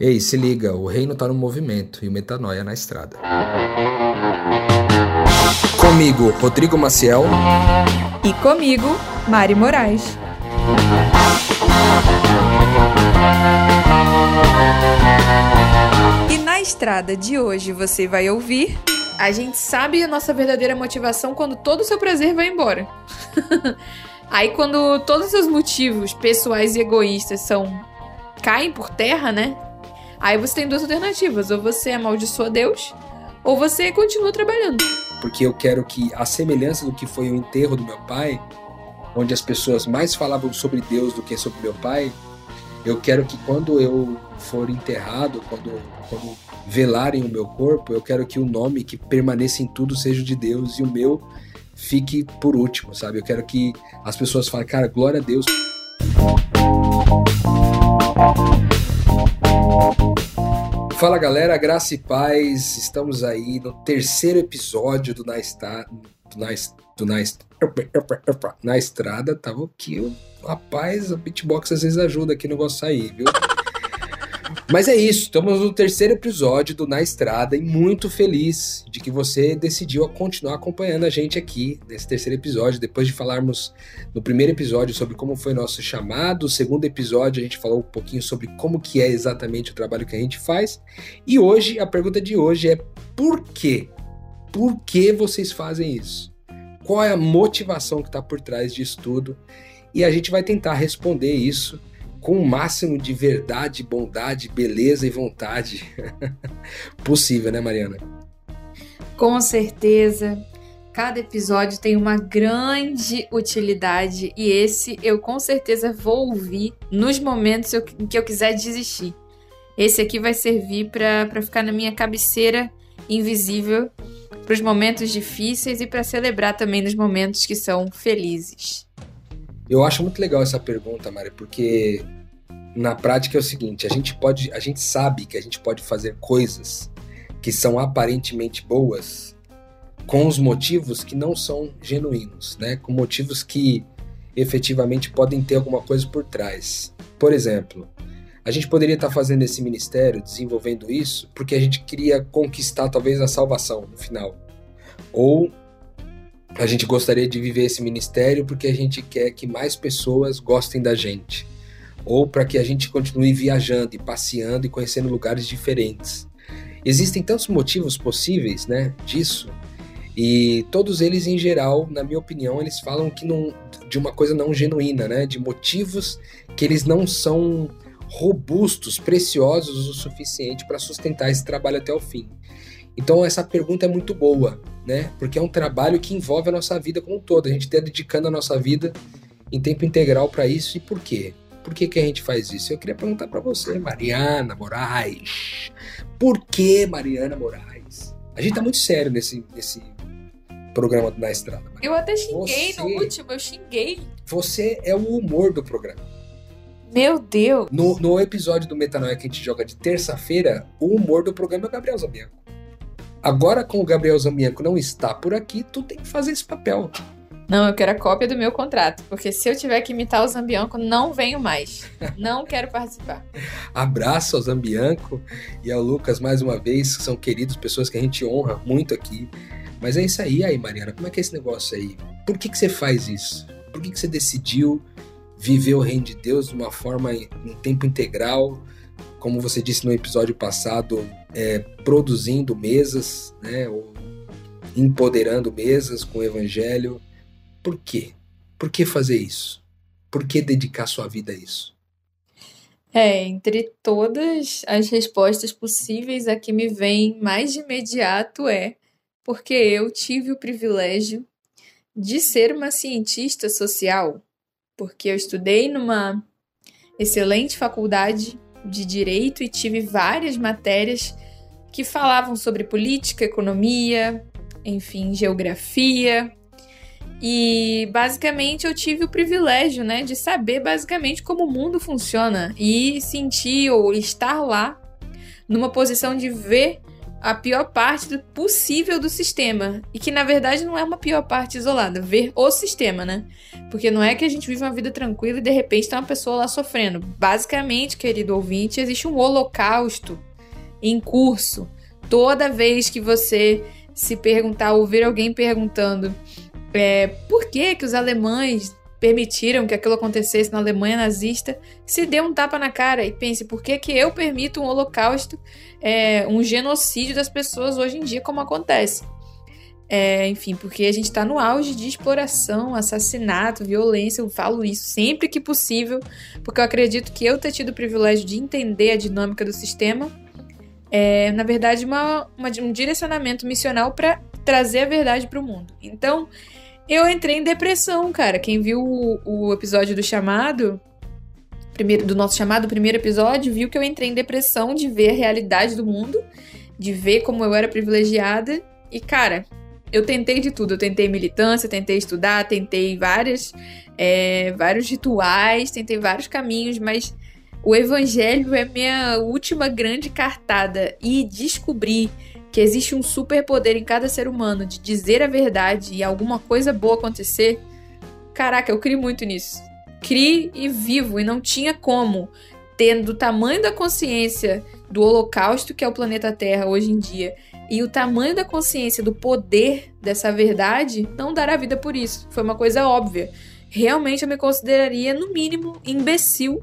Ei, se liga, o reino tá no movimento e o metanoia na estrada. Comigo, Rodrigo Maciel. E comigo, Mari Moraes. E na estrada de hoje você vai ouvir. A gente sabe a nossa verdadeira motivação quando todo o seu prazer vai embora. Aí quando todos os seus motivos pessoais e egoístas são caem por terra, né? Aí você tem duas alternativas: ou você amaldiçoa Deus, ou você continua trabalhando. Porque eu quero que, a semelhança do que foi o enterro do meu pai, onde as pessoas mais falavam sobre Deus do que sobre meu pai, eu quero que quando eu for enterrado, quando, quando velarem o meu corpo, eu quero que o nome que permaneça em tudo seja de Deus e o meu fique por último, sabe? Eu quero que as pessoas falem, cara, glória a Deus. Fala galera, graça e paz. Estamos aí no terceiro episódio do Na, Esta, do na, do na, na Estrada. Tava aqui, rapaz, a beatbox às vezes ajuda aqui o negócio sair, viu? Mas é isso, estamos no terceiro episódio do Na Estrada e muito feliz de que você decidiu continuar acompanhando a gente aqui nesse terceiro episódio. Depois de falarmos no primeiro episódio sobre como foi nosso chamado, segundo episódio a gente falou um pouquinho sobre como que é exatamente o trabalho que a gente faz. E hoje, a pergunta de hoje é por quê? Por que vocês fazem isso? Qual é a motivação que está por trás disso tudo? E a gente vai tentar responder isso com o máximo de verdade, bondade, beleza e vontade possível, né, Mariana? Com certeza. Cada episódio tem uma grande utilidade e esse eu com certeza vou ouvir nos momentos em que eu quiser desistir. Esse aqui vai servir para ficar na minha cabeceira invisível para os momentos difíceis e para celebrar também nos momentos que são felizes. Eu acho muito legal essa pergunta, Mari, porque na prática é o seguinte, a gente pode, a gente sabe que a gente pode fazer coisas que são aparentemente boas com os motivos que não são genuínos, né? Com motivos que efetivamente podem ter alguma coisa por trás. Por exemplo, a gente poderia estar fazendo esse ministério, desenvolvendo isso, porque a gente queria conquistar talvez a salvação no final. Ou a gente gostaria de viver esse ministério porque a gente quer que mais pessoas gostem da gente. Ou para que a gente continue viajando e passeando e conhecendo lugares diferentes. Existem tantos motivos possíveis, né, disso. E todos eles em geral, na minha opinião, eles falam que não de uma coisa não genuína, né, de motivos que eles não são robustos, preciosos o suficiente para sustentar esse trabalho até o fim. Então essa pergunta é muito boa, né? Porque é um trabalho que envolve a nossa vida como um todo. A gente está dedicando a nossa vida em tempo integral para isso. E por quê? Por que, que a gente faz isso? Eu queria perguntar para você, Mariana Moraes. Por que Mariana Moraes? A gente tá muito sério nesse, nesse programa Na Estrada. Mariana. Eu até xinguei você, no último, eu xinguei. Você é o humor do programa. Meu Deus! No, no episódio do Metanoia que a gente joga de terça-feira, o humor do programa é o Gabriel Zambianco. Agora, com o Gabriel Zambianco não está por aqui, tu tem que fazer esse papel. Não, eu quero a cópia do meu contrato, porque se eu tiver que imitar o Zambianco, não venho mais. Não quero participar. Abraço ao Zambianco e ao Lucas mais uma vez, que são queridos, pessoas que a gente honra muito aqui. Mas é isso aí, aí, Mariana, como é que é esse negócio aí? Por que, que você faz isso? Por que, que você decidiu viver o reino de Deus de uma forma em tempo integral? como você disse no episódio passado, é, produzindo mesas, né, ou empoderando mesas com o evangelho. Por quê? Por que fazer isso? Por que dedicar sua vida a isso? É, entre todas as respostas possíveis, a que me vem mais de imediato é porque eu tive o privilégio de ser uma cientista social, porque eu estudei numa excelente faculdade de direito e tive várias matérias que falavam sobre política, economia, enfim, geografia. E basicamente eu tive o privilégio, né, de saber basicamente como o mundo funciona e sentir ou estar lá numa posição de ver a pior parte possível do sistema. E que na verdade não é uma pior parte isolada, ver o sistema, né? Porque não é que a gente vive uma vida tranquila e de repente tem uma pessoa lá sofrendo. Basicamente, querido ouvinte, existe um holocausto em curso. Toda vez que você se perguntar, ouvir alguém perguntando é, por que, que os alemães permitiram que aquilo acontecesse na Alemanha nazista, se dê um tapa na cara e pense por que, que eu permito um holocausto, é, um genocídio das pessoas hoje em dia, como acontece. É, enfim, porque a gente está no auge de exploração, assassinato, violência. Eu falo isso sempre que possível, porque eu acredito que eu ter tido o privilégio de entender a dinâmica do sistema é, na verdade, uma, uma um direcionamento missional para trazer a verdade para o mundo. Então, eu entrei em depressão, cara. Quem viu o, o episódio do chamado, primeiro, do nosso chamado, primeiro episódio, viu que eu entrei em depressão de ver a realidade do mundo, de ver como eu era privilegiada. E, cara, eu tentei de tudo. Eu tentei militância, tentei estudar, tentei várias, é, vários rituais, tentei vários caminhos, mas o evangelho é minha última grande cartada. E descobrir que existe um superpoder em cada ser humano de dizer a verdade e alguma coisa boa acontecer, caraca, eu crio muito nisso. Crie e vivo, e não tinha como, tendo o tamanho da consciência do holocausto que é o planeta Terra hoje em dia, e o tamanho da consciência do poder dessa verdade, não dar a vida por isso. Foi uma coisa óbvia. Realmente eu me consideraria, no mínimo, imbecil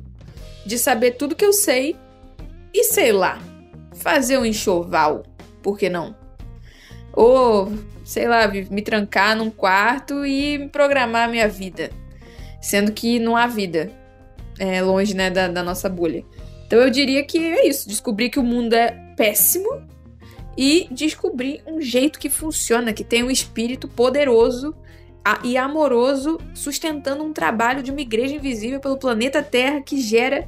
de saber tudo que eu sei e sei lá, fazer um enxoval por que não? Ou, sei lá, me trancar num quarto e programar minha vida. Sendo que não há vida é, longe né, da, da nossa bolha. Então eu diria que é isso: descobrir que o mundo é péssimo e descobrir um jeito que funciona, que tem um espírito poderoso e amoroso sustentando um trabalho de uma igreja invisível pelo planeta Terra que gera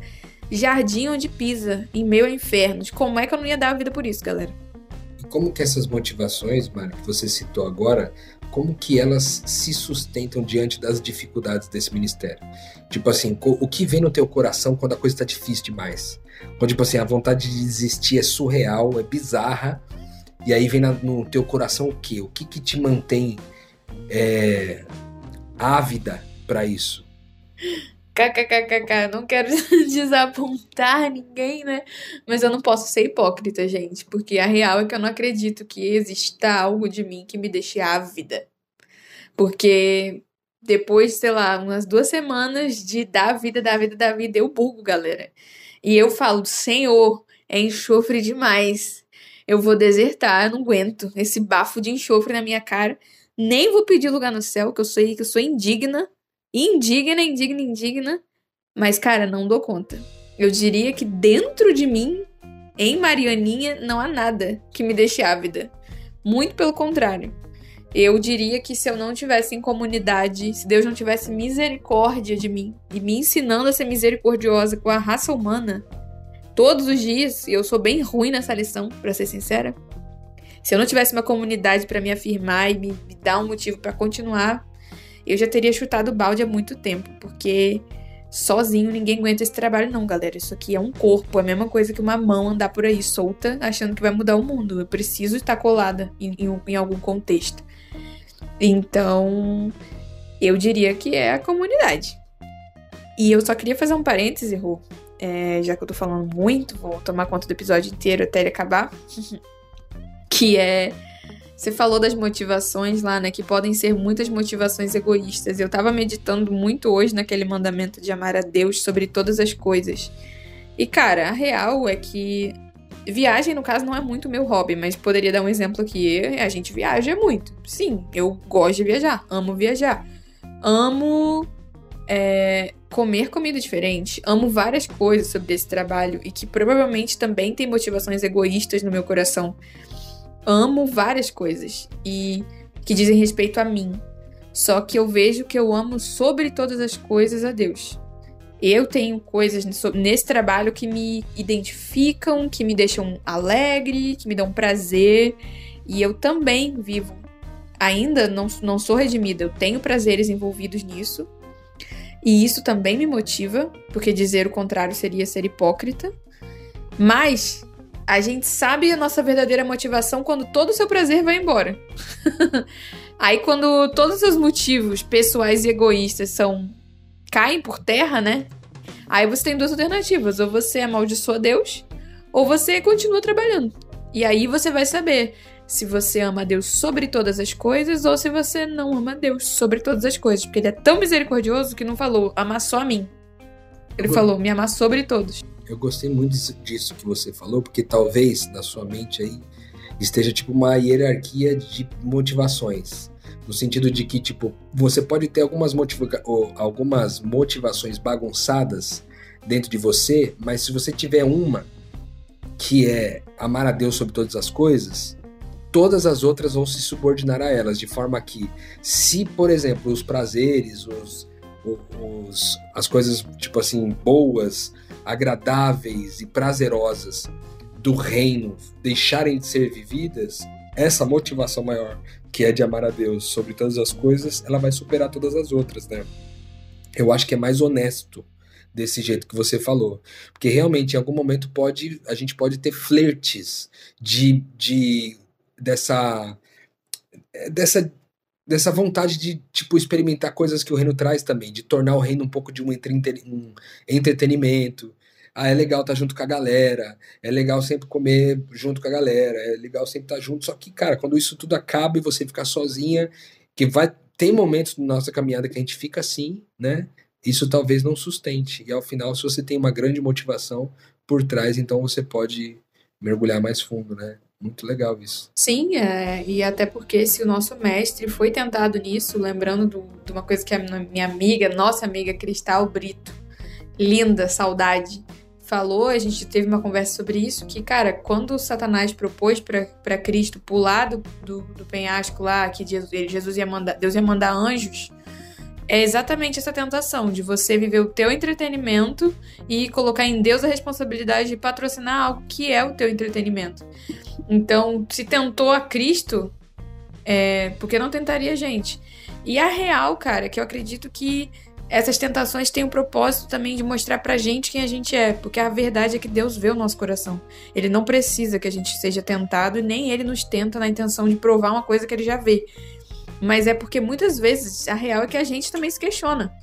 jardim onde pisa, em meio a infernos. Como é que eu não ia dar a vida por isso, galera? como que essas motivações, Mário, que você citou agora, como que elas se sustentam diante das dificuldades desse ministério? Tipo assim, o que vem no teu coração quando a coisa está difícil demais? Quando, tipo assim, a vontade de desistir é surreal, é bizarra, e aí vem na, no teu coração o quê? O que que te mantém é, ávida para isso? KKKKK, não quero desapontar ninguém, né? Mas eu não posso ser hipócrita, gente, porque a real é que eu não acredito que exista algo de mim que me deixe ávida. Porque depois, sei lá, umas duas semanas de dar vida, dar vida, dar vida, eu bugo, galera. E eu falo, Senhor, é enxofre demais. Eu vou desertar, eu não aguento esse bafo de enxofre na minha cara. Nem vou pedir lugar no céu, que eu sei que eu sou indigna indigna, indigna, indigna, mas cara, não dou conta. Eu diria que dentro de mim, em Marianinha, não há nada que me deixe ávida. Muito pelo contrário. Eu diria que se eu não tivesse em comunidade, se Deus não tivesse misericórdia de mim e me ensinando a ser misericordiosa com a raça humana todos os dias, e eu sou bem ruim nessa lição, para ser sincera. Se eu não tivesse uma comunidade para me afirmar e me, me dar um motivo para continuar, eu já teria chutado o balde há muito tempo, porque sozinho ninguém aguenta esse trabalho, não, galera. Isso aqui é um corpo, é a mesma coisa que uma mão andar por aí solta, achando que vai mudar o mundo. Eu preciso estar colada em, em, em algum contexto. Então, eu diria que é a comunidade. E eu só queria fazer um parêntese, Rô. É, já que eu tô falando muito, vou tomar conta do episódio inteiro até ele acabar. que é você falou das motivações lá, né? Que podem ser muitas motivações egoístas. Eu tava meditando muito hoje naquele mandamento de amar a Deus sobre todas as coisas. E, cara, a real é que viagem, no caso, não é muito meu hobby, mas poderia dar um exemplo aqui. A gente viaja muito. Sim, eu gosto de viajar, amo viajar. Amo é, comer comida diferente. Amo várias coisas sobre esse trabalho e que provavelmente também tem motivações egoístas no meu coração amo várias coisas e que dizem respeito a mim. Só que eu vejo que eu amo sobre todas as coisas a Deus. Eu tenho coisas nesse trabalho que me identificam, que me deixam alegre, que me dão prazer. E eu também vivo. Ainda não, não sou redimida, eu tenho prazeres envolvidos nisso. E isso também me motiva, porque dizer o contrário seria ser hipócrita. Mas A gente sabe a nossa verdadeira motivação quando todo o seu prazer vai embora. Aí quando todos os seus motivos pessoais e egoístas são caem por terra, né? Aí você tem duas alternativas, ou você amaldiçoa Deus, ou você continua trabalhando. E aí você vai saber se você ama Deus sobre todas as coisas ou se você não ama Deus sobre todas as coisas, porque ele é tão misericordioso que não falou amar só a mim. Ele falou me amar sobre todos. Eu gostei muito disso que você falou, porque talvez na sua mente aí esteja tipo uma hierarquia de motivações. No sentido de que, tipo, você pode ter algumas, motiva algumas motivações bagunçadas dentro de você, mas se você tiver uma que é amar a Deus sobre todas as coisas, todas as outras vão se subordinar a elas, de forma que, se, por exemplo, os prazeres, os, os, as coisas, tipo assim, boas, agradáveis e prazerosas do reino deixarem de ser vividas, essa motivação maior, que é de amar a Deus sobre todas as coisas, ela vai superar todas as outras, né? Eu acho que é mais honesto desse jeito que você falou. Porque realmente, em algum momento, pode a gente pode ter flertes de, de dessa dessa dessa vontade de tipo experimentar coisas que o reino traz também, de tornar o reino um pouco de um, um entretenimento, ah, é legal estar tá junto com a galera, é legal sempre comer junto com a galera, é legal sempre estar tá junto. Só que, cara, quando isso tudo acaba e você ficar sozinha, que vai. Tem momentos na nossa caminhada que a gente fica assim, né? Isso talvez não sustente. E ao final, se você tem uma grande motivação por trás, então você pode mergulhar mais fundo, né? Muito legal isso. Sim, é, e até porque se o nosso mestre foi tentado nisso, lembrando do, de uma coisa que a minha amiga, nossa amiga Cristal Brito, linda, saudade, falou, a gente teve uma conversa sobre isso, que, cara, quando Satanás propôs para Cristo pular do, do, do, penhasco lá, que Jesus ia mandar, Deus ia mandar anjos, é exatamente essa tentação de você viver o teu entretenimento e colocar em Deus a responsabilidade de patrocinar algo que é o teu entretenimento. Então, se tentou a Cristo, é, porque não tentaria a gente? E a real, cara, que eu acredito que essas tentações têm o propósito também de mostrar pra gente quem a gente é, porque a verdade é que Deus vê o nosso coração. Ele não precisa que a gente seja tentado e nem ele nos tenta na intenção de provar uma coisa que ele já vê. Mas é porque muitas vezes a real é que a gente também se questiona.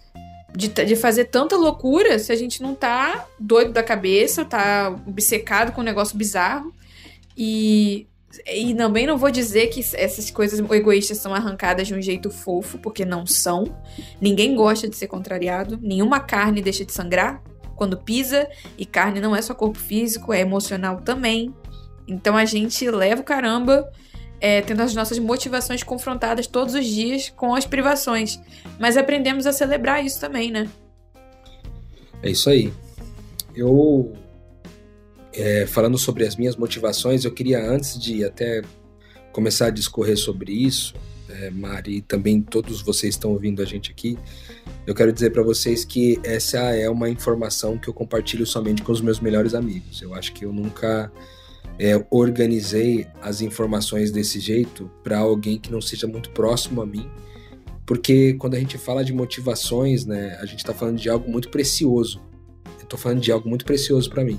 De, de fazer tanta loucura se a gente não tá doido da cabeça, tá obcecado com um negócio bizarro. E e também não vou dizer que essas coisas egoístas são arrancadas de um jeito fofo, porque não são. Ninguém gosta de ser contrariado, nenhuma carne deixa de sangrar quando pisa, e carne não é só corpo físico, é emocional também. Então a gente leva o caramba é, tendo as nossas motivações confrontadas todos os dias com as privações. Mas aprendemos a celebrar isso também, né? É isso aí. Eu é, falando sobre as minhas motivações, eu queria, antes de até começar a discorrer sobre isso, é, Mari, e também todos vocês estão ouvindo a gente aqui, eu quero dizer para vocês que essa é uma informação que eu compartilho somente com os meus melhores amigos. Eu acho que eu nunca é, organizei as informações desse jeito para alguém que não seja muito próximo a mim, porque quando a gente fala de motivações, né, a gente está falando de algo muito precioso. Eu estou falando de algo muito precioso para mim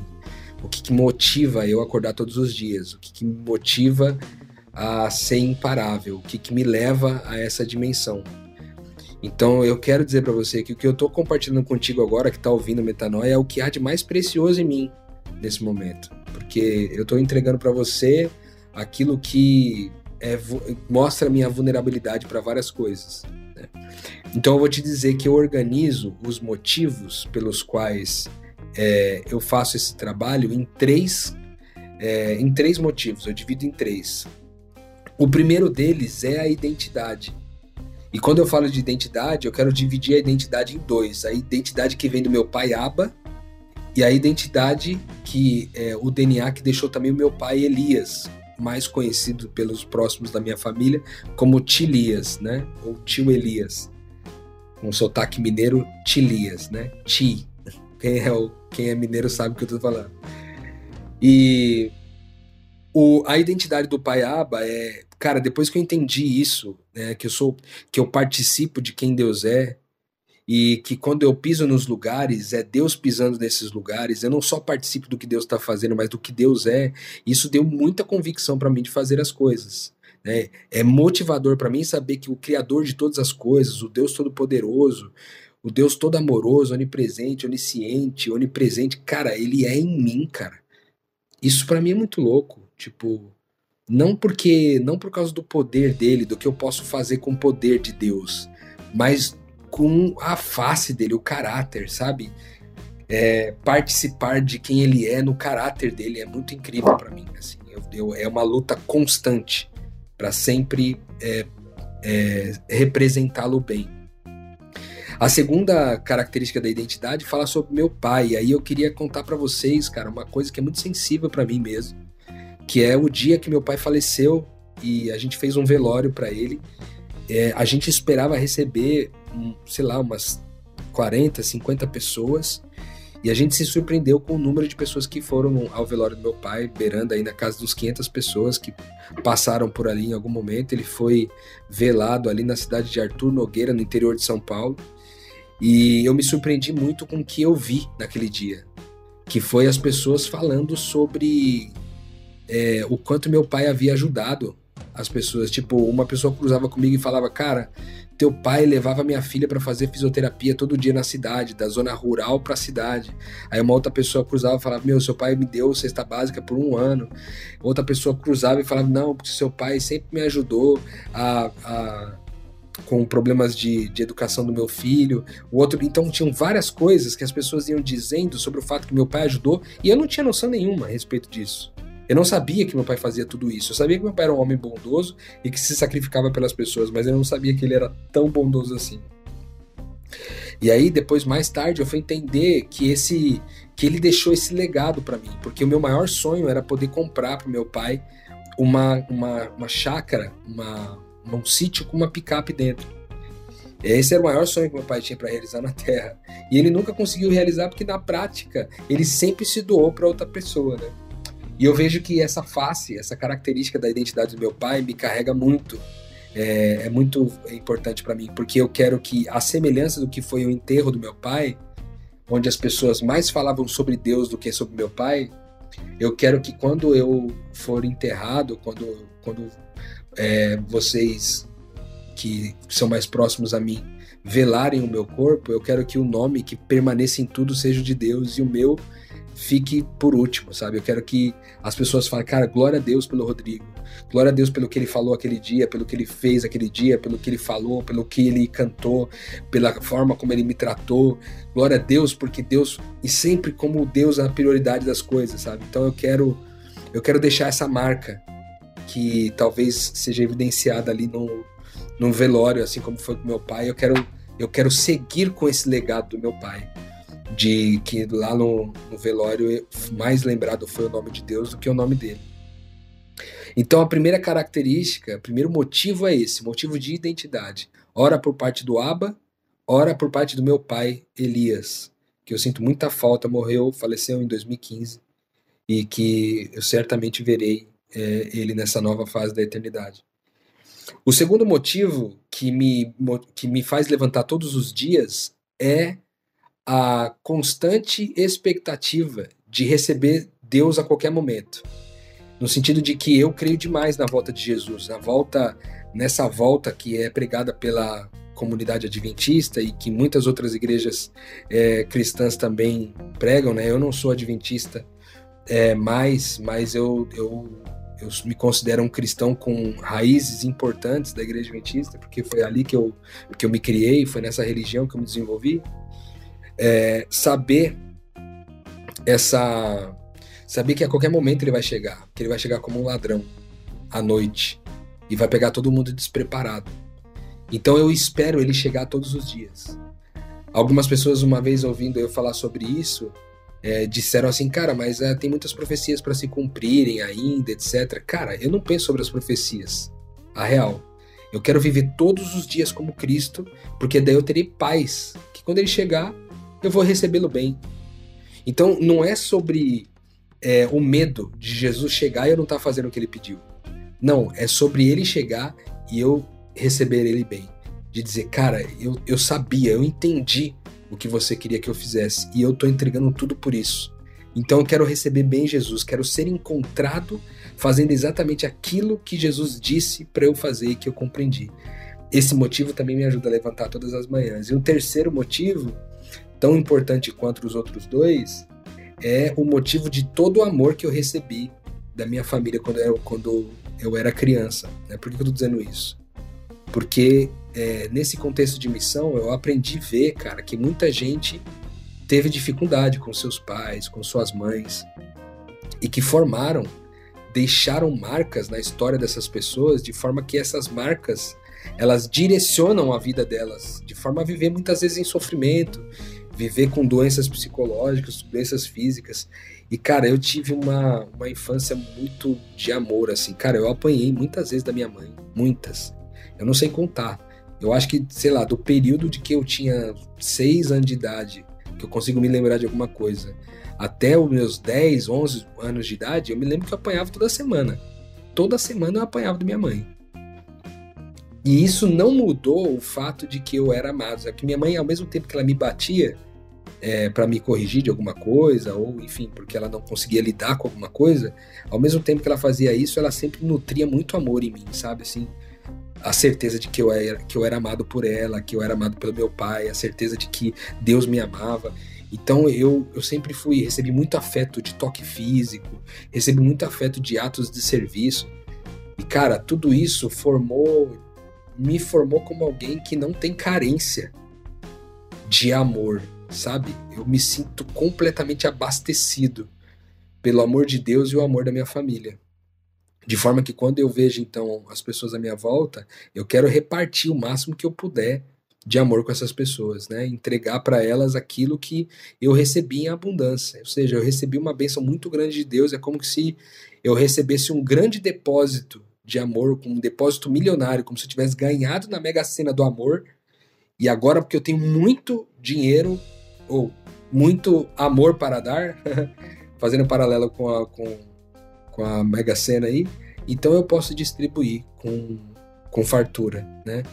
o que, que motiva eu acordar todos os dias, o que, que me motiva a ser imparável, o que, que me leva a essa dimensão. Então eu quero dizer para você que o que eu estou compartilhando contigo agora, que está ouvindo Metanoia, é o que há de mais precioso em mim nesse momento, porque eu estou entregando para você aquilo que é, mostra minha vulnerabilidade para várias coisas. Né? Então eu vou te dizer que eu organizo os motivos pelos quais é, eu faço esse trabalho em três, é, em três motivos, eu divido em três. O primeiro deles é a identidade. E quando eu falo de identidade, eu quero dividir a identidade em dois: a identidade que vem do meu pai Aba e a identidade que é o DNA que deixou também o meu pai Elias, mais conhecido pelos próximos da minha família como Tilias, né? Ou tio Elias. Com sotaque mineiro, Tilias, né? Ti. Quem é, o, quem é mineiro sabe o que eu tô falando. E o, a identidade do Paiaba é, cara, depois que eu entendi isso, né, que eu sou, que eu participo de quem Deus é, e que quando eu piso nos lugares, é Deus pisando nesses lugares. Eu não só participo do que Deus está fazendo, mas do que Deus é. Isso deu muita convicção para mim de fazer as coisas. Né? É motivador para mim saber que o Criador de todas as coisas, o Deus Todo-Poderoso, o Deus todo amoroso, onipresente, onisciente, onipresente, cara, ele é em mim, cara. Isso para mim é muito louco. Tipo, não porque, não por causa do poder dele, do que eu posso fazer com o poder de Deus, mas com a face dele, o caráter, sabe? É, participar de quem ele é no caráter dele é muito incrível para mim. Assim, eu, eu, é uma luta constante para sempre é, é, representá-lo bem. A segunda característica da identidade fala sobre meu pai. E aí eu queria contar para vocês, cara, uma coisa que é muito sensível para mim mesmo, que é o dia que meu pai faleceu e a gente fez um velório para ele. É, a gente esperava receber, sei lá, umas 40, 50 pessoas. E a gente se surpreendeu com o número de pessoas que foram ao velório do meu pai, beirando aí na casa dos 500 pessoas que passaram por ali em algum momento. Ele foi velado ali na cidade de Arthur Nogueira, no interior de São Paulo. E eu me surpreendi muito com o que eu vi naquele dia, que foi as pessoas falando sobre é, o quanto meu pai havia ajudado as pessoas. Tipo, uma pessoa cruzava comigo e falava, cara, teu pai levava minha filha para fazer fisioterapia todo dia na cidade, da zona rural para a cidade. Aí uma outra pessoa cruzava e falava: Meu, seu pai me deu cesta básica por um ano. Outra pessoa cruzava e falava: Não, porque seu pai sempre me ajudou a, a com problemas de, de educação do meu filho, o outro. Então tinham várias coisas que as pessoas iam dizendo sobre o fato que meu pai ajudou, e eu não tinha noção nenhuma a respeito disso. Eu não sabia que meu pai fazia tudo isso. Eu sabia que meu pai era um homem bondoso e que se sacrificava pelas pessoas, mas eu não sabia que ele era tão bondoso assim. E aí, depois, mais tarde, eu fui entender que esse que ele deixou esse legado para mim, porque o meu maior sonho era poder comprar para meu pai uma, uma, uma chácara, uma, um sítio com uma picape dentro. Esse era o maior sonho que meu pai tinha para realizar na Terra. E ele nunca conseguiu realizar porque na prática ele sempre se doou para outra pessoa, né? E eu vejo que essa face, essa característica da identidade do meu pai me carrega muito. É, é muito importante para mim, porque eu quero que a semelhança do que foi o enterro do meu pai, onde as pessoas mais falavam sobre Deus do que sobre meu pai, eu quero que quando eu for enterrado, quando, quando é, vocês que são mais próximos a mim velarem o meu corpo, eu quero que o nome que permaneça em tudo seja de Deus e o meu fique por último, sabe? Eu quero que as pessoas falem, cara, glória a Deus pelo Rodrigo, glória a Deus pelo que ele falou aquele dia, pelo que ele fez aquele dia, pelo que ele falou, pelo que ele cantou, pela forma como ele me tratou. Glória a Deus, porque Deus e sempre como Deus é a prioridade das coisas, sabe? Então eu quero eu quero deixar essa marca que talvez seja evidenciada ali no, no velório, assim como foi com meu pai. Eu quero, eu quero seguir com esse legado do meu pai. De que lá no, no velório mais lembrado foi o nome de Deus do que o nome dele. Então a primeira característica, o primeiro motivo é esse, motivo de identidade. Ora por parte do Abba, ora por parte do meu pai Elias, que eu sinto muita falta, morreu, faleceu em 2015 e que eu certamente verei é, ele nessa nova fase da eternidade. O segundo motivo que me, que me faz levantar todos os dias é a constante expectativa de receber Deus a qualquer momento. No sentido de que eu creio demais na volta de Jesus, na volta nessa volta que é pregada pela comunidade adventista e que muitas outras igrejas é, cristãs também pregam, né? Eu não sou adventista é, mais, mas eu, eu eu me considero um cristão com raízes importantes da igreja adventista, porque foi ali que eu, que eu me criei, foi nessa religião que eu me desenvolvi. É, saber essa. Saber que a qualquer momento ele vai chegar, que ele vai chegar como um ladrão à noite e vai pegar todo mundo despreparado. Então eu espero ele chegar todos os dias. Algumas pessoas, uma vez ouvindo eu falar sobre isso, é, disseram assim, cara, mas é, tem muitas profecias para se cumprirem ainda, etc. Cara, eu não penso sobre as profecias. A real. Eu quero viver todos os dias como Cristo, porque daí eu terei paz, que quando ele chegar, eu vou recebê-lo bem. Então, não é sobre é, o medo de Jesus chegar e eu não estar tá fazendo o que ele pediu. Não, é sobre ele chegar e eu receber ele bem. de dizer, cara, eu, eu sabia, eu entendi o que você queria que eu fizesse e eu tô entregando tudo por isso. Então eu quero receber bem Jesus, quero ser encontrado fazendo exatamente aquilo que Jesus disse para eu fazer e que eu compreendi. Esse motivo também me ajuda a levantar todas as manhãs. E um terceiro motivo, tão importante quanto os outros dois, é o motivo de todo o amor que eu recebi da minha família quando eu, quando eu era criança. Né? Por que eu tô dizendo isso? Porque é, nesse contexto de missão eu aprendi a ver, cara, que muita gente teve dificuldade com seus pais, com suas mães, e que formaram, deixaram marcas na história dessas pessoas, de forma que essas marcas elas direcionam a vida delas, de forma a viver muitas vezes em sofrimento, viver com doenças psicológicas, doenças físicas. E, cara, eu tive uma, uma infância muito de amor, assim. Cara, eu apanhei muitas vezes da minha mãe. Muitas. Eu não sei contar. Eu acho que, sei lá, do período de que eu tinha seis anos de idade que eu consigo me lembrar de alguma coisa. Até os meus 10, 11 anos de idade, eu me lembro que eu apanhava toda semana. Toda semana eu apanhava da minha mãe. E isso não mudou o fato de que eu era amado. É que minha mãe, ao mesmo tempo que ela me batia é, para me corrigir de alguma coisa, ou enfim, porque ela não conseguia lidar com alguma coisa, ao mesmo tempo que ela fazia isso, ela sempre nutria muito amor em mim, sabe? Assim, a certeza de que eu era, que eu era amado por ela, que eu era amado pelo meu pai, a certeza de que Deus me amava. Então eu, eu sempre fui, recebi muito afeto de toque físico, recebi muito afeto de atos de serviço. E cara, tudo isso formou, me formou como alguém que não tem carência de amor, sabe? Eu me sinto completamente abastecido pelo amor de Deus e o amor da minha família. De forma que quando eu vejo então as pessoas à minha volta, eu quero repartir o máximo que eu puder de amor com essas pessoas, né? Entregar para elas aquilo que eu recebi em abundância. Ou seja, eu recebi uma bênção muito grande de Deus, é como se eu recebesse um grande depósito de amor, um depósito milionário, como se eu tivesse ganhado na Mega Sena do amor. E agora porque eu tenho muito dinheiro ou muito amor para dar, fazendo um paralelo com a com com a Mega Sena aí, então eu posso distribuir com, com fartura, né?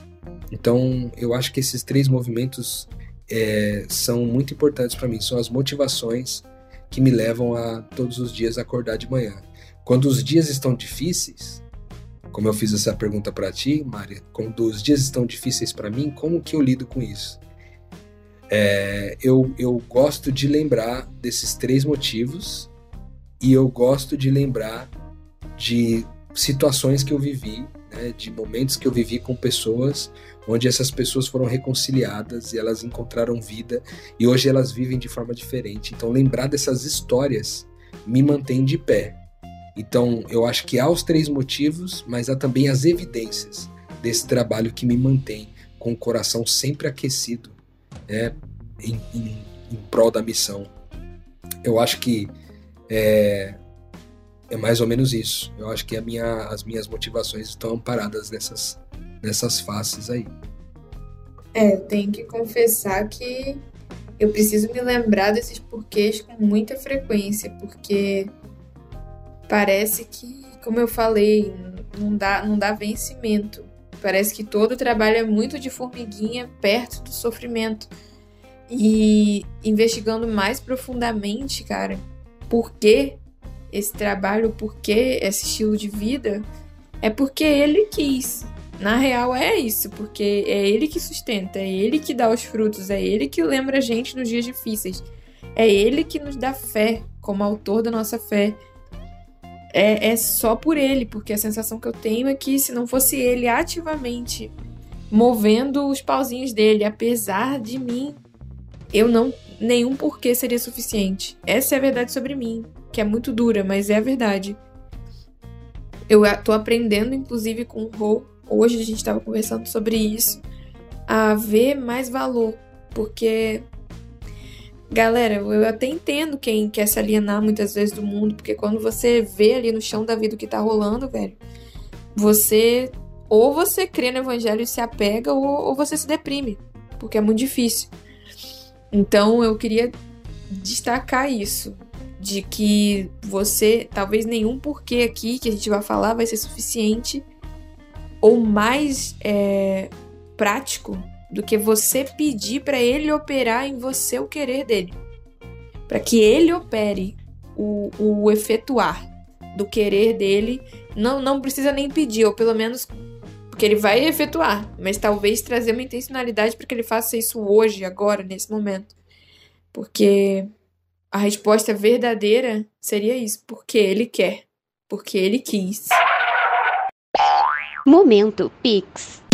Então eu acho que esses três movimentos é, são muito importantes para mim, são as motivações que me levam a todos os dias acordar de manhã. Quando os dias estão difíceis, como eu fiz essa pergunta para ti, Maria, quando os dias estão difíceis para mim, como que eu lido com isso? É, eu, eu gosto de lembrar desses três motivos e eu gosto de lembrar de situações que eu vivi, né, de momentos que eu vivi com pessoas onde essas pessoas foram reconciliadas e elas encontraram vida e hoje elas vivem de forma diferente. Então, lembrar dessas histórias me mantém de pé. Então, eu acho que há os três motivos, mas há também as evidências desse trabalho que me mantém com o coração sempre aquecido né, em, em, em prol da missão. Eu acho que é, é mais ou menos isso. Eu acho que minha, as minhas motivações estão amparadas nessas, nessas faces aí. É, eu tenho que confessar que eu preciso me lembrar desses porquês com muita frequência, porque parece que, como eu falei, não dá, não dá vencimento. Parece que todo trabalho é muito de formiguinha perto do sofrimento. E investigando mais profundamente, cara, por que esse trabalho, por que esse estilo de vida, é porque ele quis. Na real é isso, porque é ele que sustenta, é ele que dá os frutos, é ele que lembra a gente nos dias difíceis. É ele que nos dá fé, como autor da nossa fé. É, é só por ele, porque a sensação que eu tenho é que se não fosse ele ativamente movendo os pauzinhos dele, apesar de mim, eu não nenhum porquê seria suficiente. Essa é a verdade sobre mim, que é muito dura, mas é a verdade. Eu tô aprendendo, inclusive, com o Rô, hoje a gente estava conversando sobre isso, a ver mais valor, porque Galera, eu até entendo quem quer se alienar muitas vezes do mundo, porque quando você vê ali no chão da vida o que tá rolando, velho, você ou você crê no evangelho e se apega, ou, ou você se deprime, porque é muito difícil. Então eu queria destacar isso, de que você, talvez nenhum porquê aqui que a gente vai falar vai ser suficiente, ou mais é, prático do que você pedir para ele operar em você o querer dele. Para que ele opere o, o efetuar do querer dele, não, não precisa nem pedir, ou pelo menos porque ele vai efetuar, mas talvez trazer uma intencionalidade para que ele faça isso hoje, agora, nesse momento. Porque a resposta verdadeira seria isso, porque ele quer, porque ele quis. Momento Pix.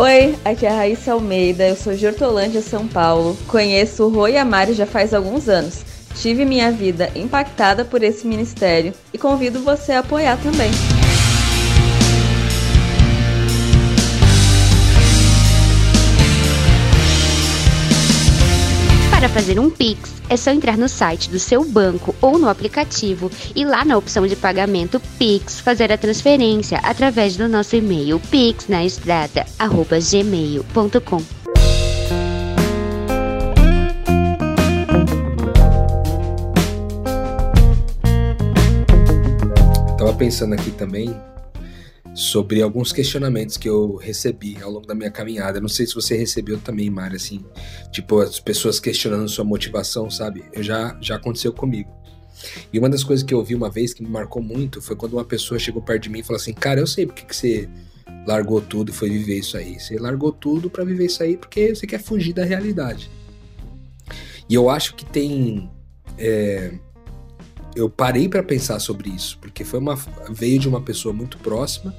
Oi, aqui é a Raíssa Almeida, eu sou de Hortolândia, São Paulo. Conheço o Rô e a Mari já faz alguns anos. Tive minha vida impactada por esse ministério e convido você a apoiar também. Para fazer um Pix, é só entrar no site do seu banco ou no aplicativo e lá na opção de pagamento Pix fazer a transferência através do nosso e-mail pixnaestrada@gmail.com. Tava pensando aqui também sobre alguns questionamentos que eu recebi ao longo da minha caminhada. Não sei se você recebeu também, Mari, assim, tipo, as pessoas questionando sua motivação, sabe? Eu já, já aconteceu comigo. E uma das coisas que eu ouvi uma vez que me marcou muito foi quando uma pessoa chegou perto de mim e falou assim: Cara, eu sei porque que você largou tudo e foi viver isso aí. Você largou tudo para viver isso aí porque você quer fugir da realidade. E eu acho que tem. É, eu parei para pensar sobre isso, porque foi uma veio de uma pessoa muito próxima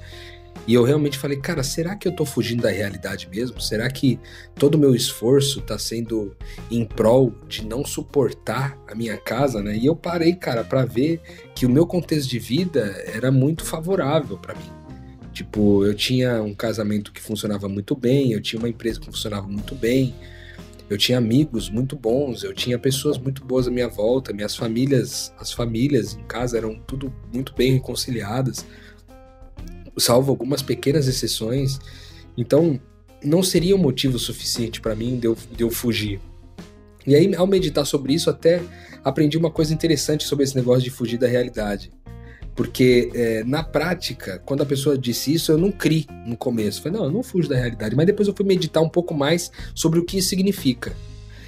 e eu realmente falei, cara, será que eu tô fugindo da realidade mesmo? Será que todo o meu esforço tá sendo em prol de não suportar a minha casa, né? E eu parei, cara, para ver que o meu contexto de vida era muito favorável para mim. Tipo, eu tinha um casamento que funcionava muito bem, eu tinha uma empresa que funcionava muito bem, eu tinha amigos muito bons, eu tinha pessoas muito boas à minha volta, minhas famílias, as famílias em casa eram tudo muito bem reconciliadas, salvo algumas pequenas exceções. Então, não seria um motivo suficiente para mim de eu, de eu fugir. E aí, ao meditar sobre isso, até aprendi uma coisa interessante sobre esse negócio de fugir da realidade. Porque é, na prática, quando a pessoa disse isso, eu não criei no começo. Falei, não, eu não fujo da realidade. Mas depois eu fui meditar um pouco mais sobre o que isso significa.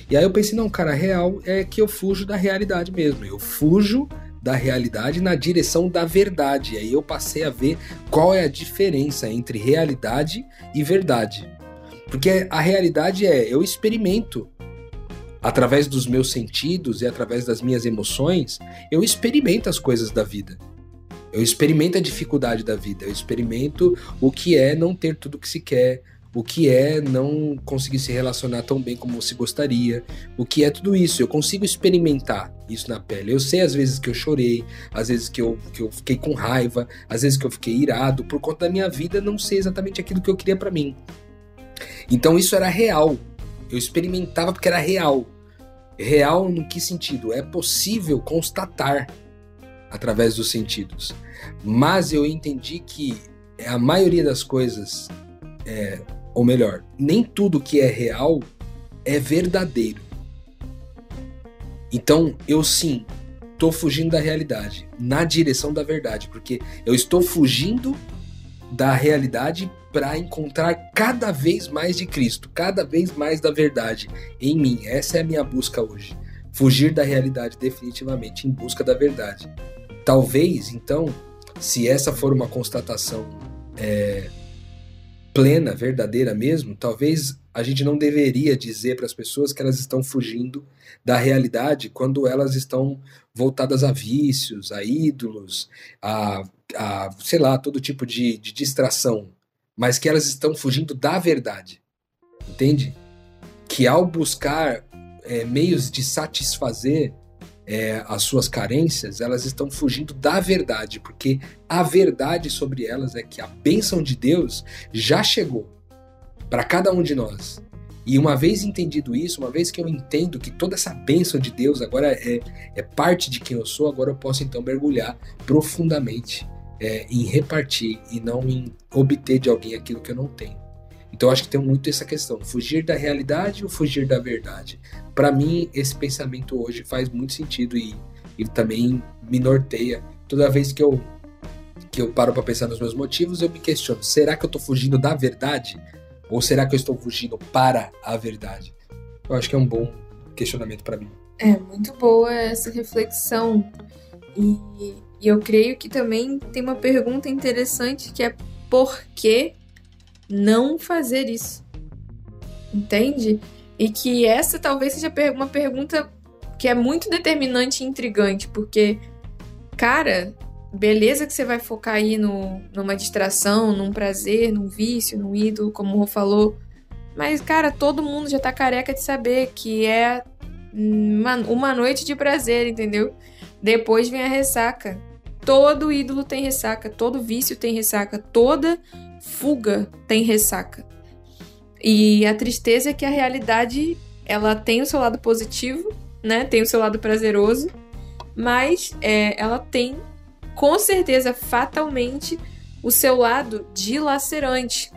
E aí eu pensei, não, cara, real é que eu fujo da realidade mesmo. Eu fujo da realidade na direção da verdade. E aí eu passei a ver qual é a diferença entre realidade e verdade. Porque a realidade é eu experimento através dos meus sentidos e através das minhas emoções, eu experimento as coisas da vida. Eu experimento a dificuldade da vida, eu experimento o que é não ter tudo que se quer, o que é não conseguir se relacionar tão bem como se gostaria, o que é tudo isso. Eu consigo experimentar isso na pele. Eu sei às vezes que eu chorei, às vezes que eu, que eu fiquei com raiva, às vezes que eu fiquei irado, por conta da minha vida não ser exatamente aquilo que eu queria para mim. Então isso era real. Eu experimentava porque era real. Real no que sentido? É possível constatar através dos sentidos. Mas eu entendi que a maioria das coisas, é, ou melhor, nem tudo que é real é verdadeiro. Então eu sim estou fugindo da realidade na direção da verdade, porque eu estou fugindo da realidade para encontrar cada vez mais de Cristo, cada vez mais da verdade em mim. Essa é a minha busca hoje. Fugir da realidade definitivamente em busca da verdade. Talvez, então, se essa for uma constatação é, plena, verdadeira mesmo, talvez a gente não deveria dizer para as pessoas que elas estão fugindo da realidade quando elas estão voltadas a vícios, a ídolos, a, a sei lá, todo tipo de, de distração, mas que elas estão fugindo da verdade, entende? Que ao buscar é, meios de satisfazer é, as suas carências, elas estão fugindo da verdade, porque a verdade sobre elas é que a bênção de Deus já chegou para cada um de nós. E uma vez entendido isso, uma vez que eu entendo que toda essa bênção de Deus agora é, é parte de quem eu sou, agora eu posso então mergulhar profundamente é, em repartir e não em obter de alguém aquilo que eu não tenho. Então acho que tem muito essa questão, fugir da realidade ou fugir da verdade. Para mim esse pensamento hoje faz muito sentido e e também me norteia. Toda vez que eu que eu paro para pensar nos meus motivos, eu me questiono: será que eu estou fugindo da verdade? Ou será que eu estou fugindo para a verdade? Eu acho que é um bom questionamento para mim. É muito boa essa reflexão. E, e eu creio que também tem uma pergunta interessante que é por que não fazer isso? Entende? E que essa talvez seja uma pergunta que é muito determinante e intrigante, porque, cara, beleza que você vai focar aí no, numa distração, num prazer, num vício, num ídolo, como o Rô falou. Mas, cara, todo mundo já tá careca de saber que é uma, uma noite de prazer, entendeu? Depois vem a ressaca. Todo ídolo tem ressaca, todo vício tem ressaca, toda fuga tem ressaca. E a tristeza é que a realidade ela tem o seu lado positivo, né? Tem o seu lado prazeroso, mas é, ela tem com certeza, fatalmente, o seu lado dilacerante.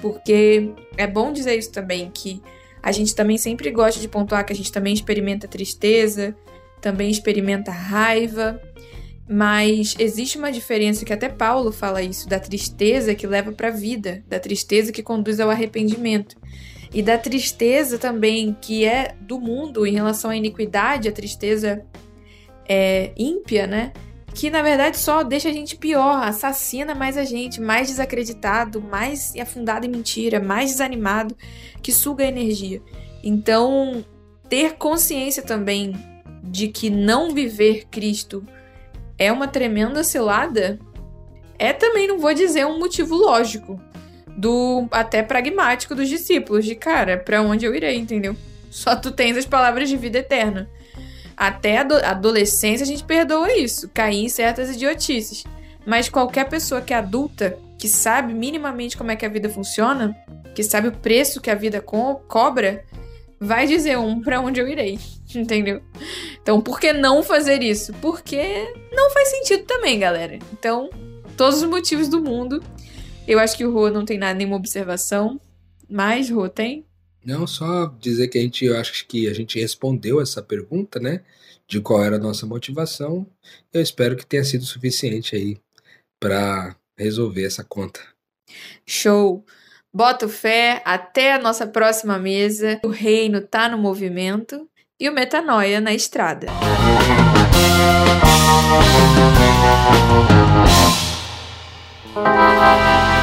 Porque é bom dizer isso também, que a gente também sempre gosta de pontuar que a gente também experimenta tristeza, também experimenta raiva, mas existe uma diferença que até Paulo fala isso, da tristeza que leva para a vida, da tristeza que conduz ao arrependimento. E da tristeza também que é do mundo em relação à iniquidade, a tristeza é, ímpia, né? que na verdade só deixa a gente pior, assassina mais a gente, mais desacreditado, mais afundado em mentira, mais desanimado, que suga a energia. Então, ter consciência também de que não viver Cristo é uma tremenda cilada é também, não vou dizer, um motivo lógico do até pragmático dos discípulos, de cara, para onde eu irei, entendeu? Só tu tens as palavras de vida eterna. Até a adolescência a gente perdoa isso, cair em certas idiotices. Mas qualquer pessoa que é adulta, que sabe minimamente como é que a vida funciona, que sabe o preço que a vida co cobra, vai dizer um para onde eu irei, entendeu? Então, por que não fazer isso? Porque não faz sentido também, galera. Então, todos os motivos do mundo. Eu acho que o Rô não tem nada, nenhuma observação. Mas, Rô, tem? Não, só dizer que a gente, eu acho que a gente respondeu essa pergunta, né? De qual era a nossa motivação. Eu espero que tenha sido suficiente aí para resolver essa conta. Show! Boto fé, até a nossa próxima mesa. O reino tá no movimento e o metanoia na estrada. Música